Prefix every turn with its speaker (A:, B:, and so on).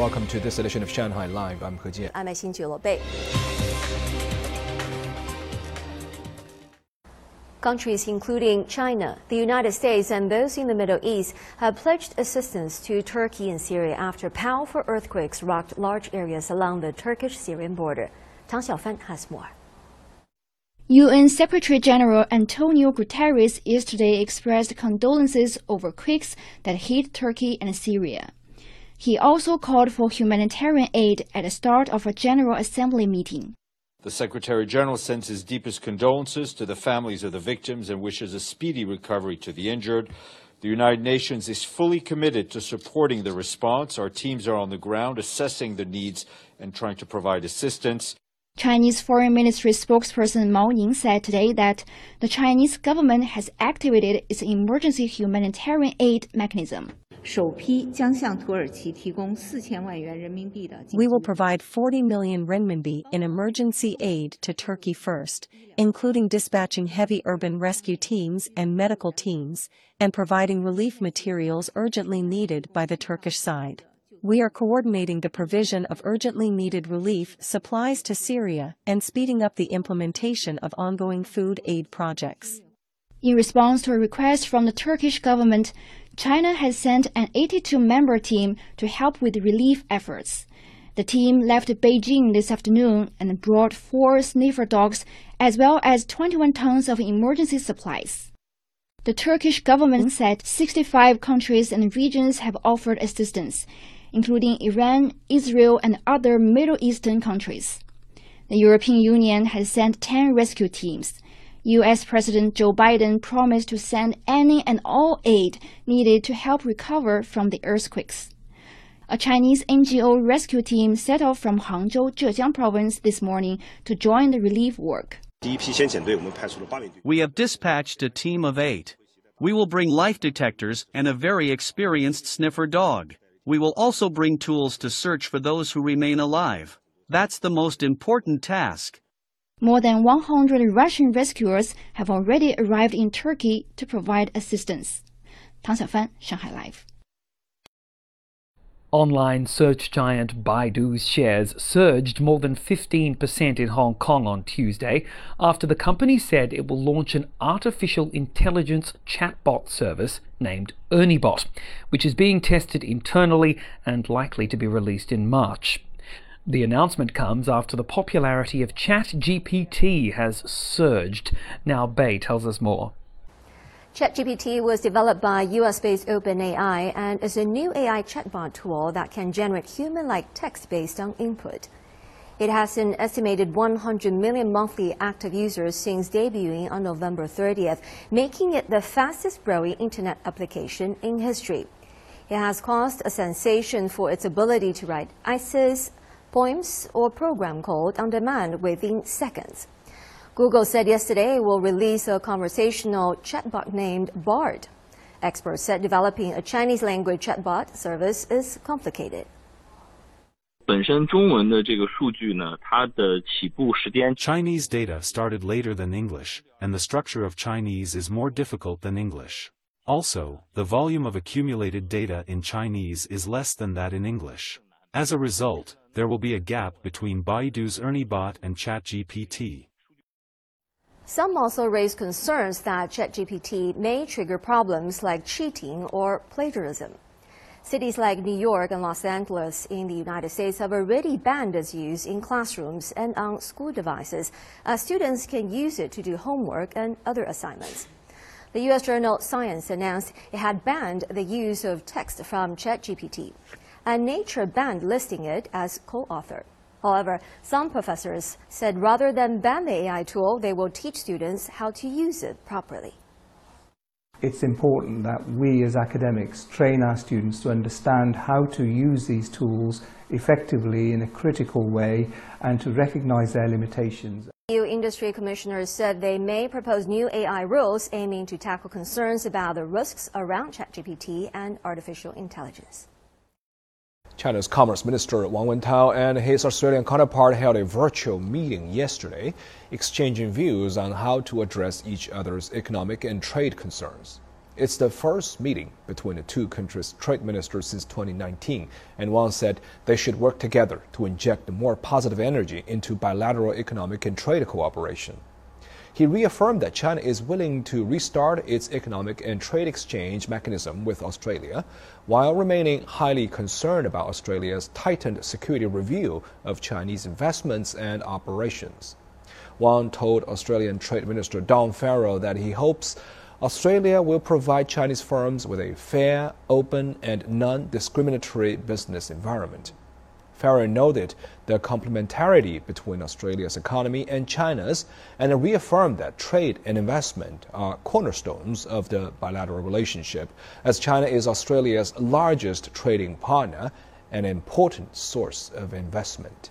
A: Welcome to this edition of Shanghai Live. I'm He Jian.
B: I'm Xin Bei. Countries including China, the United States, and those in the Middle East have pledged assistance to Turkey and Syria after powerful earthquakes rocked large areas along the Turkish Syrian border. Tang Xiaofan has more.
C: UN Secretary General Antonio Guterres yesterday expressed condolences over quakes that hit Turkey and Syria. He also called for humanitarian aid at the start of a General Assembly meeting.
D: The Secretary General sends his deepest condolences to the families of the victims and wishes a speedy recovery to the injured. The United Nations is fully committed to supporting the response. Our teams are on the ground assessing the needs and trying to provide assistance.
C: Chinese Foreign Ministry spokesperson Mao Ning said today that the Chinese government has activated its emergency humanitarian aid mechanism.
E: We
F: will provide 40 million renminbi in emergency aid to Turkey first, including dispatching heavy urban rescue teams and medical teams, and providing relief materials urgently needed by the Turkish side. We are coordinating the provision of urgently needed relief supplies to Syria and speeding up the implementation of ongoing food aid projects.
C: In response to a request from the Turkish government, China has sent an 82-member team to help with relief efforts. The team left Beijing this afternoon and brought four sniffer dogs as well as 21 tons of emergency supplies. The Turkish government said 65 countries and regions have offered assistance, including Iran, Israel, and other Middle Eastern countries. The European Union has sent 10 rescue teams. U.S. President Joe Biden promised to send any and all aid needed to help recover from the earthquakes. A Chinese NGO rescue team set off from Hangzhou, Zhejiang province this morning to join the relief work.
G: We have dispatched a team of eight. We will bring life detectors and a very experienced sniffer dog. We will also bring tools to search for those who remain alive. That's the most important task.
C: More than 100 Russian rescuers have already arrived in Turkey to provide assistance. Tang Xiaofan, Shanghai Live.
H: Online search giant Baidu's shares surged more than 15% in Hong Kong on Tuesday after the company said it will launch an artificial intelligence chatbot service named ErnieBot, which is being tested internally and likely to be released in March. The announcement comes after the popularity of ChatGPT has surged. Now Bay tells us more.
B: ChatGPT was developed by US-based OpenAI and is a new AI chatbot tool that can generate human-like text based on input. It has an estimated 100 million monthly active users since debuting on November 30th, making it the fastest growing internet application in history. It has caused a sensation for its ability to write essays, poems, or program code on demand within seconds. Google said yesterday it will release a conversational chatbot named Bard. Experts said developing a Chinese language chatbot service is complicated.
I: Chinese data started later than English, and the structure of Chinese is more difficult than English. Also, the volume of accumulated data in Chinese is less than that in English. As a result, there will be a gap between Baidu's ErnieBot and ChatGPT.
B: Some also raise concerns that ChatGPT may trigger problems like cheating or plagiarism. Cities like New York and Los Angeles in the United States have already banned its use in classrooms and on school devices, as students can use it to do homework and other assignments. The U.S. journal Science announced it had banned the use of text from ChatGPT and Nature banned listing it as co-author. However, some professors said rather than ban the AI tool, they will teach students how to use it properly.
J: It's important that we as academics train our students to understand how to use these tools effectively in a critical way and to recognize their limitations.
B: EU industry commissioners said they may propose new AI rules aiming to tackle concerns about the risks around ChatGPT and artificial intelligence.
A: China's Commerce Minister Wang Wentao and his Australian counterpart held a virtual meeting yesterday, exchanging views on how to address each other's economic and trade concerns. It's the first meeting between the two countries' trade ministers since 2019, and Wang said they should work together to inject more positive energy into bilateral economic and trade cooperation. He reaffirmed that China is willing to restart its economic and trade exchange mechanism with Australia, while remaining highly concerned about Australia's tightened security review of Chinese investments and operations. Wang told Australian Trade Minister Don Farrell that he hopes Australia will provide Chinese firms with a fair, open, and non discriminatory business environment. Farrell noted the complementarity between Australia's economy and China's and reaffirmed that trade and investment are cornerstones of the bilateral relationship, as China is Australia's largest trading partner and an important source of investment.